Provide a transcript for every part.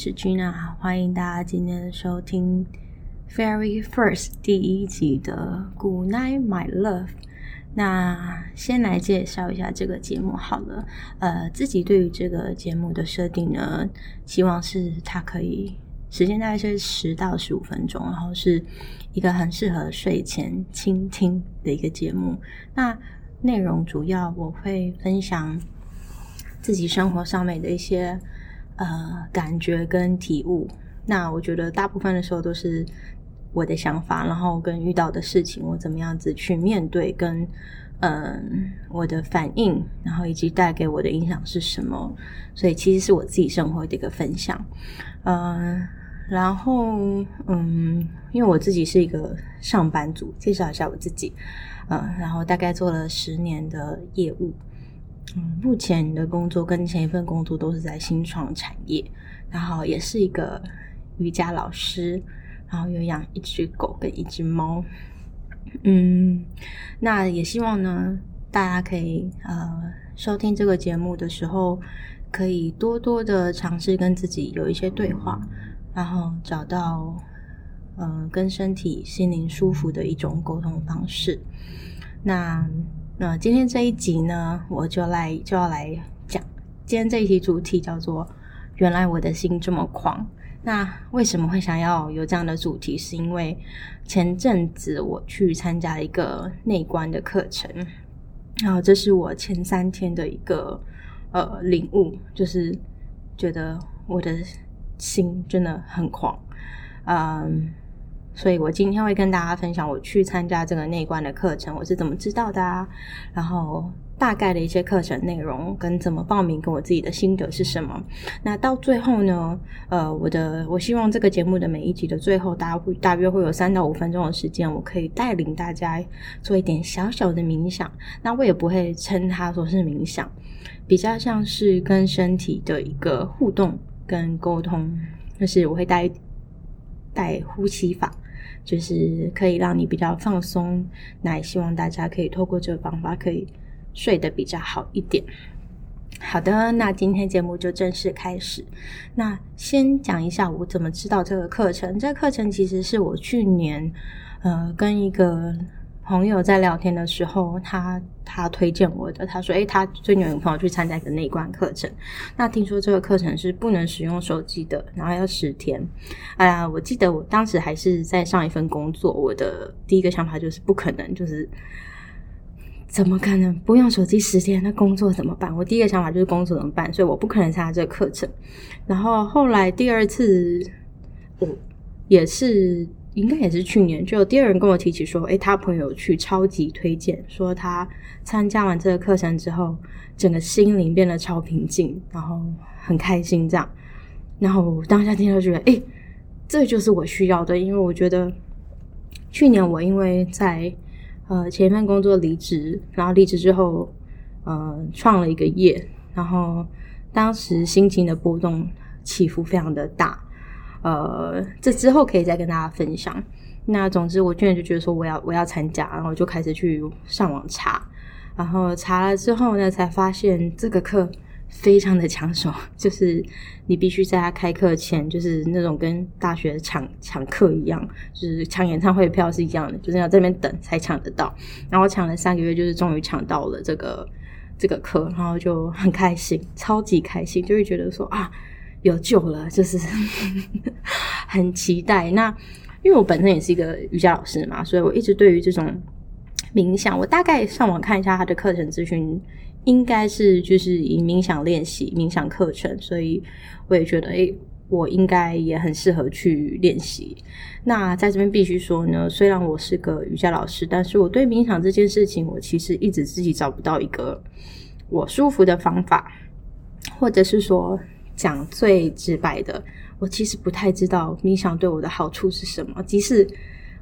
是 Gina，欢迎大家今天收听 Very First 第一集的 Good Night My Love。那先来介绍一下这个节目好了。呃，自己对于这个节目的设定呢，希望是它可以时间大概是十到十五分钟，然后是一个很适合睡前倾听的一个节目。那内容主要我会分享自己生活上面的一些。呃，感觉跟体悟，那我觉得大部分的时候都是我的想法，然后跟遇到的事情，我怎么样子去面对，跟嗯我的反应，然后以及带给我的影响是什么，所以其实是我自己生活的一个分享。嗯，然后嗯，因为我自己是一个上班族，介绍一下我自己，嗯，然后大概做了十年的业务。嗯，目前你的工作跟前一份工作都是在新创产业，然后也是一个瑜伽老师，然后有养一只狗跟一只猫。嗯，那也希望呢，大家可以呃收听这个节目的时候，可以多多的尝试跟自己有一些对话，然后找到嗯跟身体心灵舒服的一种沟通方式。那。那今天这一集呢，我就来就要来讲。今天这一集主题叫做“原来我的心这么狂”。那为什么会想要有这样的主题？是因为前阵子我去参加了一个内观的课程，然后这是我前三天的一个呃领悟，就是觉得我的心真的很狂，嗯。所以我今天会跟大家分享我去参加这个内观的课程，我是怎么知道的啊？然后大概的一些课程内容跟怎么报名，跟我自己的心得是什么？那到最后呢？呃，我的我希望这个节目的每一集的最后，大家会大约会有三到五分钟的时间，我可以带领大家做一点小小的冥想。那我也不会称它说是冥想，比较像是跟身体的一个互动跟沟通，就是我会带带呼吸法。就是可以让你比较放松，那也希望大家可以透过这个方法可以睡得比较好一点。好的，那今天节目就正式开始。那先讲一下我怎么知道这个课程。这个课程其实是我去年呃跟一个。朋友在聊天的时候，他他推荐我的，他说：“诶，他最近有个朋友去参加一个内观课程，那听说这个课程是不能使用手机的，然后要十天。哎呀，我记得我当时还是在上一份工作，我的第一个想法就是不可能，就是怎么可能不用手机十天？那工作怎么办？我第一个想法就是工作怎么办？所以我不可能参加这个课程。然后后来第二次，我也是。应该也是去年，就有第二人跟我提起说，诶，他朋友去超级推荐，说他参加完这个课程之后，整个心灵变得超平静，然后很开心这样。然后当下听到觉得，诶，这就是我需要的，因为我觉得去年我因为在呃前一份工作离职，然后离职之后，呃创了一个业，然后当时心情的波动起伏非常的大。呃，这之后可以再跟大家分享。那总之，我去年就觉得说我要我要参加，然后就开始去上网查，然后查了之后呢，才发现这个课非常的抢手，就是你必须在他开课前，就是那种跟大学抢抢课一样，就是抢演唱会票是一样的，就是要这边等才抢得到。然后抢了三个月，就是终于抢到了这个这个课，然后就很开心，超级开心，就会觉得说啊。有救了，就是 很期待。那因为我本身也是一个瑜伽老师嘛，所以我一直对于这种冥想，我大概上网看一下他的课程资讯，应该是就是以冥想练习、冥想课程，所以我也觉得，诶，我应该也很适合去练习。那在这边必须说呢，虽然我是个瑜伽老师，但是我对冥想这件事情，我其实一直自己找不到一个我舒服的方法，或者是说。讲最直白的，我其实不太知道冥想对我的好处是什么。即使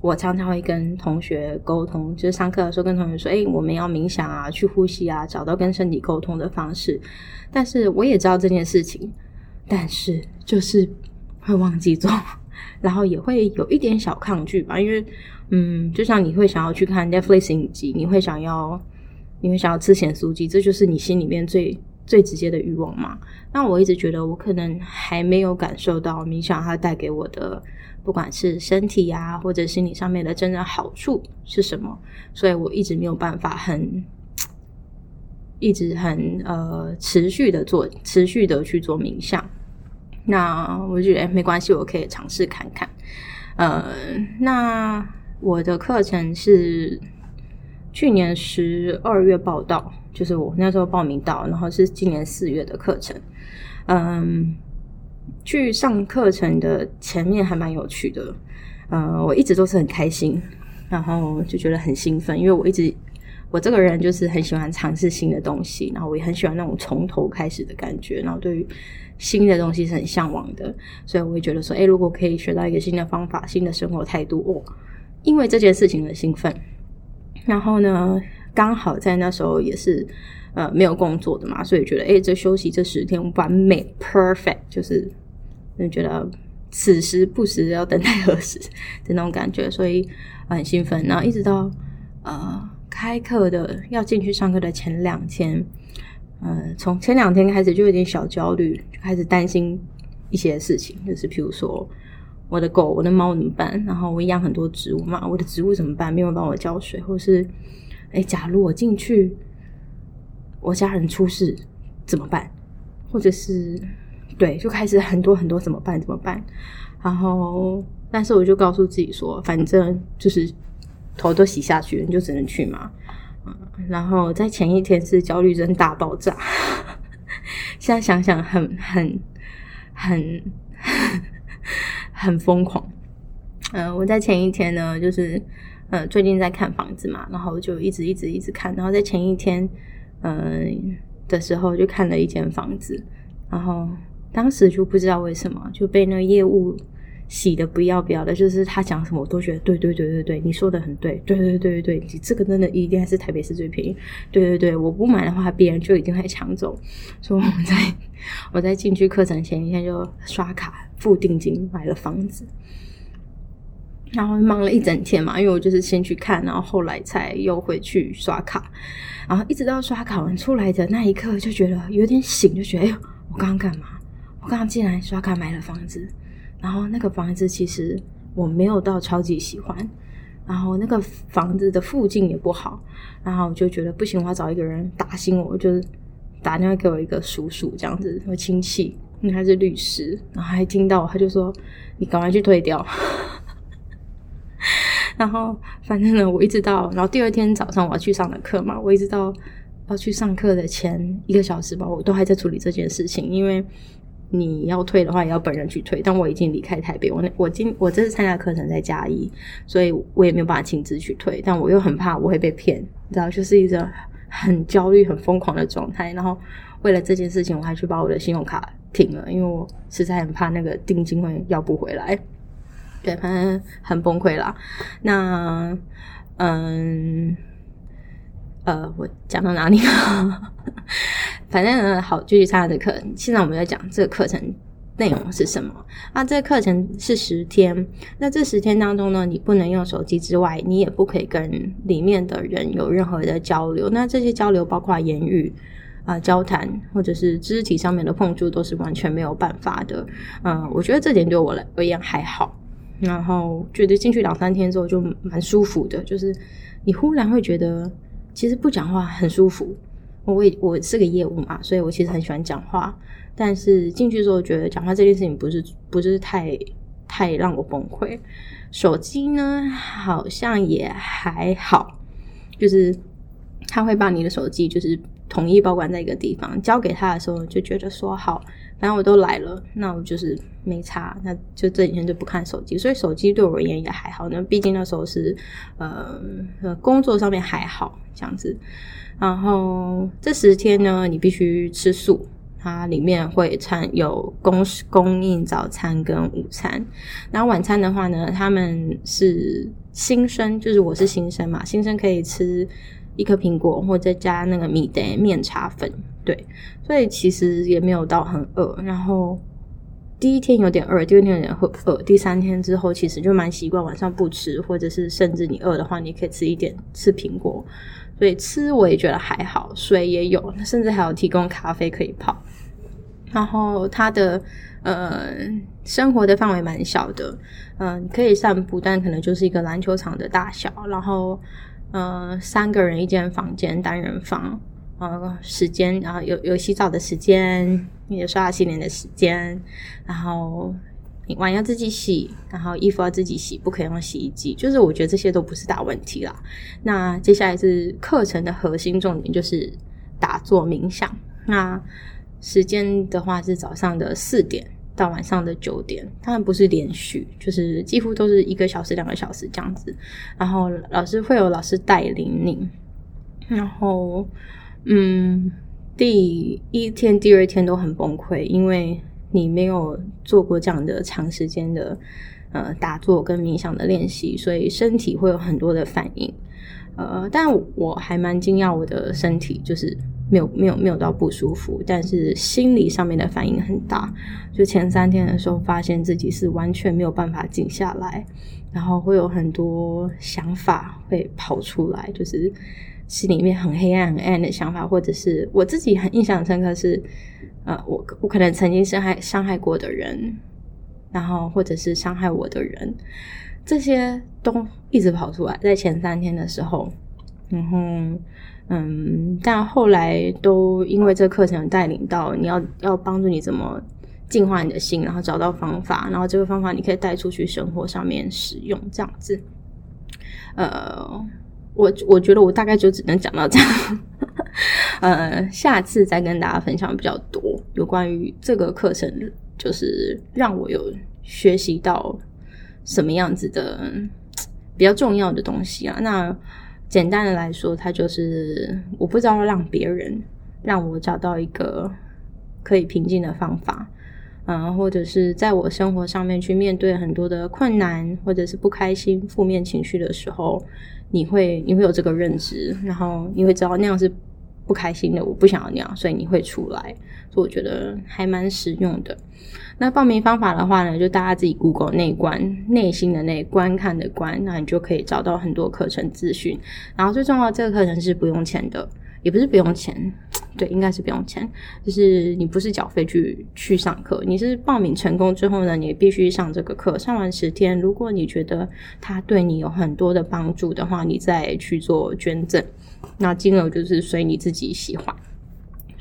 我常常会跟同学沟通，就是上课的时候跟同学说：“哎，我们要冥想啊，去呼吸啊，找到跟身体沟通的方式。”但是我也知道这件事情，但是就是会忘记做，然后也会有一点小抗拒吧。因为，嗯，就像你会想要去看 Netflix 影集，你会想要，你会想要吃咸酥鸡，这就是你心里面最。最直接的欲望嘛。那我一直觉得我可能还没有感受到冥想它带给我的，不管是身体呀或者心理上面的真正好处是什么，所以我一直没有办法很，一直很呃持续的做，持续的去做冥想。那我觉得没关系，我可以尝试看看。呃，那我的课程是去年十二月报道，就是我那时候报名到，然后是今年四月的课程。嗯，去上课程的前面还蛮有趣的，嗯，我一直都是很开心，然后就觉得很兴奋，因为我一直我这个人就是很喜欢尝试新的东西，然后我也很喜欢那种从头开始的感觉，然后对于新的东西是很向往的，所以我会觉得说，哎，如果可以学到一个新的方法、新的生活态度，哦，因为这件事情的兴奋，然后呢，刚好在那时候也是。呃，没有工作的嘛，所以觉得哎，这休息这十天完美，perfect，就是就觉得此时不时要等待何时的那种感觉，所以很兴奋。然后一直到呃开课的要进去上课的前两天，呃，从前两天开始就有点小焦虑，就开始担心一些事情，就是譬如说我的狗、我的猫怎么办？然后我养很多植物嘛，我的植物怎么办？没有人帮我浇水，或是哎，假如我进去。我家人出事怎么办？或者是对，就开始很多很多怎么办？怎么办？然后，但是我就告诉自己说，反正就是头都洗下去了，你就只能去嘛。然后在前一天是焦虑症大爆炸，现在想想很很很 很疯狂。嗯，我在前一天呢，就是呃最近在看房子嘛，然后就一直一直一直看，然后在前一天。嗯，的时候就看了一间房子，然后当时就不知道为什么就被那个业务洗的不要不要的，就是他讲什么我都觉得对对对对对，你说的很对，对对对对对，这个真的一定还是台北市最便宜，对对对，我不买的话别人就一定会抢走，所以我在我在进去课程前一天就刷卡付定金买了房子。然后忙了一整天嘛，因为我就是先去看，然后后来才又回去刷卡，然后一直到刷卡完出来的那一刻，就觉得有点醒，就觉得哎呦，我刚刚干嘛？我刚刚竟然刷卡买了房子，然后那个房子其实我没有到超级喜欢，然后那个房子的附近也不好，然后我就觉得不行，我要找一个人打醒我，就是打电话给我一个叔叔这样子，我亲戚，因为他是律师，然后还听到他就说你赶快去退掉。然后，反正呢，我一直到，然后第二天早上我要去上的课嘛，我一直到要去上课的前一个小时吧，我都还在处理这件事情。因为你要退的话，也要本人去退，但我已经离开台北，我那我今我这次参加课程在嘉义，所以我也没有办法亲自去退，但我又很怕我会被骗，你知道，就是一个很焦虑、很疯狂的状态。然后为了这件事情，我还去把我的信用卡停了，因为我实在很怕那个定金会要不回来。对，反正很崩溃啦。那，嗯，呃，我讲到哪里了？反正，好，继续参加这课。现在我们在讲这个课程内容是什么。啊，这个课程是十天。那这十天当中呢，你不能用手机之外，你也不可以跟里面的人有任何的交流。那这些交流包括言语啊、交谈或者是肢体上面的碰触，都是完全没有办法的。嗯，我觉得这点对我来而言还好。然后觉得进去两三天之后就蛮舒服的，就是你忽然会觉得其实不讲话很舒服。我也我是个业务嘛，所以我其实很喜欢讲话。但是进去之后觉得讲话这件事情不是不是太太让我崩溃。手机呢好像也还好，就是他会把你的手机就是统一保管在一个地方，交给他的时候就觉得说好。然后我都来了，那我就是没差，那就这几天就不看手机，所以手机对我而言也还好。那毕竟那时候是呃工作上面还好这样子。然后这十天呢，你必须吃素，它里面会餐有供供应早餐跟午餐。然后晚餐的话呢，他们是新生，就是我是新生嘛，新生可以吃一颗苹果，或者加那个米的面茶粉。对，所以其实也没有到很饿。然后第一天有点饿，第二天有点饿，第三天之后其实就蛮习惯晚上不吃，或者是甚至你饿的话，你可以吃一点吃苹果。所以吃我也觉得还好，水也有，甚至还有提供咖啡可以泡。然后他的呃生活的范围蛮小的，嗯，可以散步，但可能就是一个篮球场的大小。然后呃三个人一间房间，单人房。呃，时间，然后有有洗澡的时间，有刷牙洗脸的时间，然后碗要自己洗，然后衣服要自己洗，不可以用洗衣机。就是我觉得这些都不是大问题啦。那接下来是课程的核心重点，就是打坐冥想。那时间的话是早上的四点到晚上的九点，当然不是连续，就是几乎都是一个小时、两个小时这样子。然后老师会有老师带领你，然后。嗯，第一天、第二天都很崩溃，因为你没有做过这样的长时间的呃打坐跟冥想的练习，所以身体会有很多的反应。呃，但我还蛮惊讶，我的身体就是没有、没有、没有到不舒服，但是心理上面的反应很大。就前三天的时候，发现自己是完全没有办法静下来，然后会有很多想法会跑出来，就是。心里面很黑暗、很暗的想法，或者是我自己很印象深刻是，呃，我我可能曾经伤害伤害过的人，然后或者是伤害我的人，这些都一直跑出来，在前三天的时候，然后嗯，但后来都因为这课程带领到，你要要帮助你怎么净化你的心，然后找到方法，然后这个方法你可以带出去生活上面使用，这样子，呃。我我觉得我大概就只能讲到这样，呃，下次再跟大家分享比较多有关于这个课程，就是让我有学习到什么样子的比较重要的东西啊。那简单的来说，它就是我不知道让别人让我找到一个可以平静的方法，嗯，或者是在我生活上面去面对很多的困难，或者是不开心、负面情绪的时候。你会你会有这个认知，然后你会知道那样是不开心的，我不想要那样，所以你会出来，所以我觉得还蛮实用的。那报名方法的话呢，就大家自己 Google 内观，内心的内观看的观，那你就可以找到很多课程资讯。然后最重要，这个课程是不用钱的。也不是不用钱，对，应该是不用钱。就是你不是缴费去去上课，你是报名成功之后呢，你必须上这个课。上完十天，如果你觉得它对你有很多的帮助的话，你再去做捐赠。那金额就是随你自己喜欢。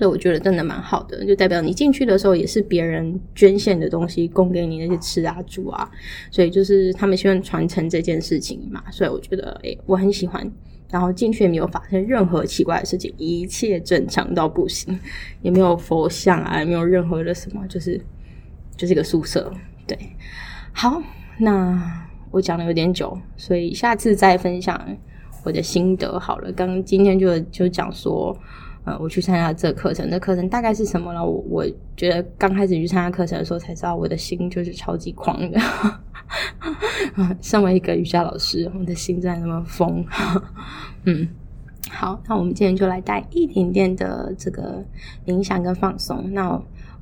所以我觉得真的蛮好的，就代表你进去的时候也是别人捐献的东西供给你那些吃啊住啊，所以就是他们希望传承这件事情嘛。所以我觉得，诶，我很喜欢。然后进去也没有发生任何奇怪的事情，一切正常到不行，也没有佛像啊，也没有任何的什么，就是就是一个宿舍。对，好，那我讲的有点久，所以下次再分享我的心得好了。刚今天就就讲说。呃，我去参加这课程，这课程大概是什么呢？我我觉得刚开始去参加课程的时候，才知道我的心就是超级狂的。身为一个瑜伽老师，我的心在那么疯。嗯，好，那我们今天就来带一点点的这个冥想跟放松。那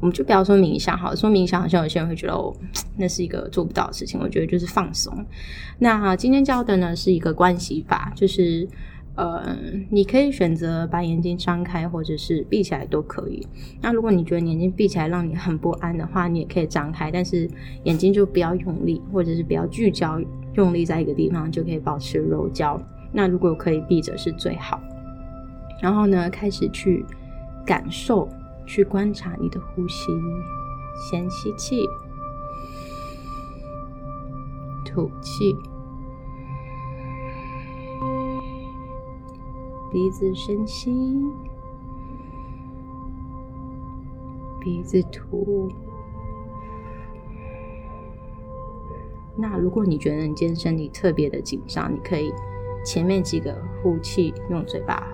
我们就不要说冥想，好，说冥想好像有些人会觉得哦，那是一个做不到的事情。我觉得就是放松。那今天教的呢是一个关系法，就是。呃，你可以选择把眼睛张开，或者是闭起来都可以。那如果你觉得眼睛闭起来让你很不安的话，你也可以张开，但是眼睛就不要用力，或者是不要聚焦，用力在一个地方就可以保持柔焦。那如果可以闭着是最好。然后呢，开始去感受，去观察你的呼吸。先吸气，吐气。鼻子深吸，鼻子吐。那如果你觉得你今天身体特别的紧张，你可以前面几个呼气用嘴巴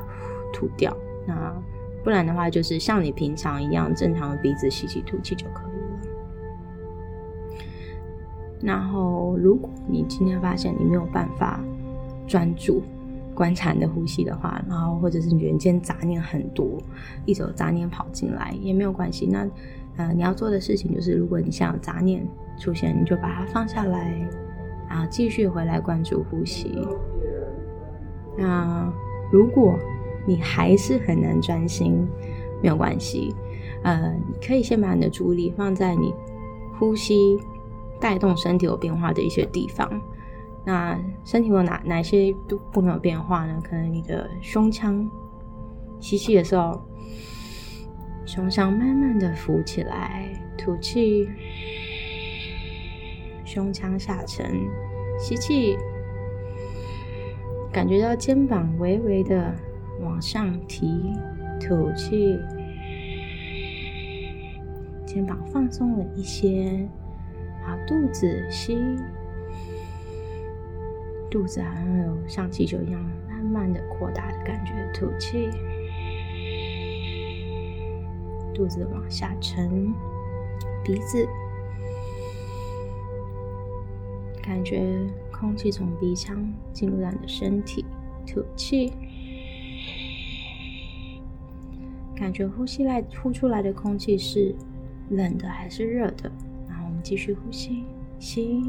吐掉。那不然的话，就是像你平常一样正常的鼻子吸气吐气就可以了。然后，如果你今天发现你没有办法专注。观察你的呼吸的话，然后或者是你觉得今天杂念很多，一种杂念跑进来也没有关系。那呃，你要做的事情就是，如果你想杂念出现，你就把它放下来，然后继续回来关注呼吸。那如果你还是很难专心，没有关系，呃，你可以先把你的注意力放在你呼吸带动身体有变化的一些地方。那身体有哪哪些部部分有变化呢？可能你的胸腔吸气的时候。胸腔慢慢的浮起来，吐气，胸腔下沉，吸气，感觉到肩膀微微的往上提，吐气，肩膀放松了一些，好，肚子吸，肚子好像有像气球一样慢慢的扩大的感觉，吐气。肚子往下沉，鼻子感觉空气从鼻腔进入到你的身体，吐气，感觉呼吸来呼出来的空气是冷的还是热的？然后我们继续呼吸，吸，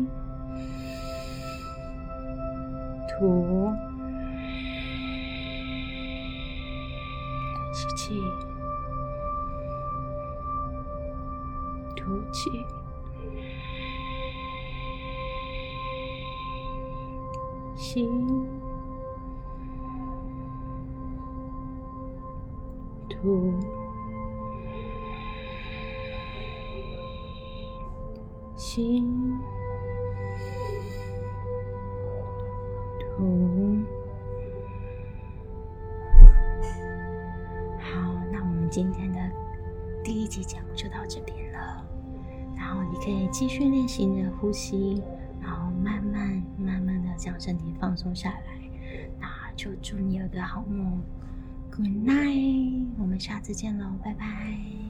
吐，吸气。吐气，吸，吐，吸，吐。好，那我们今天的第一集节目就到这边了。然后你可以继续练习你的呼吸，然后慢慢慢慢的将身体放松下来。那就祝你有个好梦，Good night，我们下次见喽，拜拜。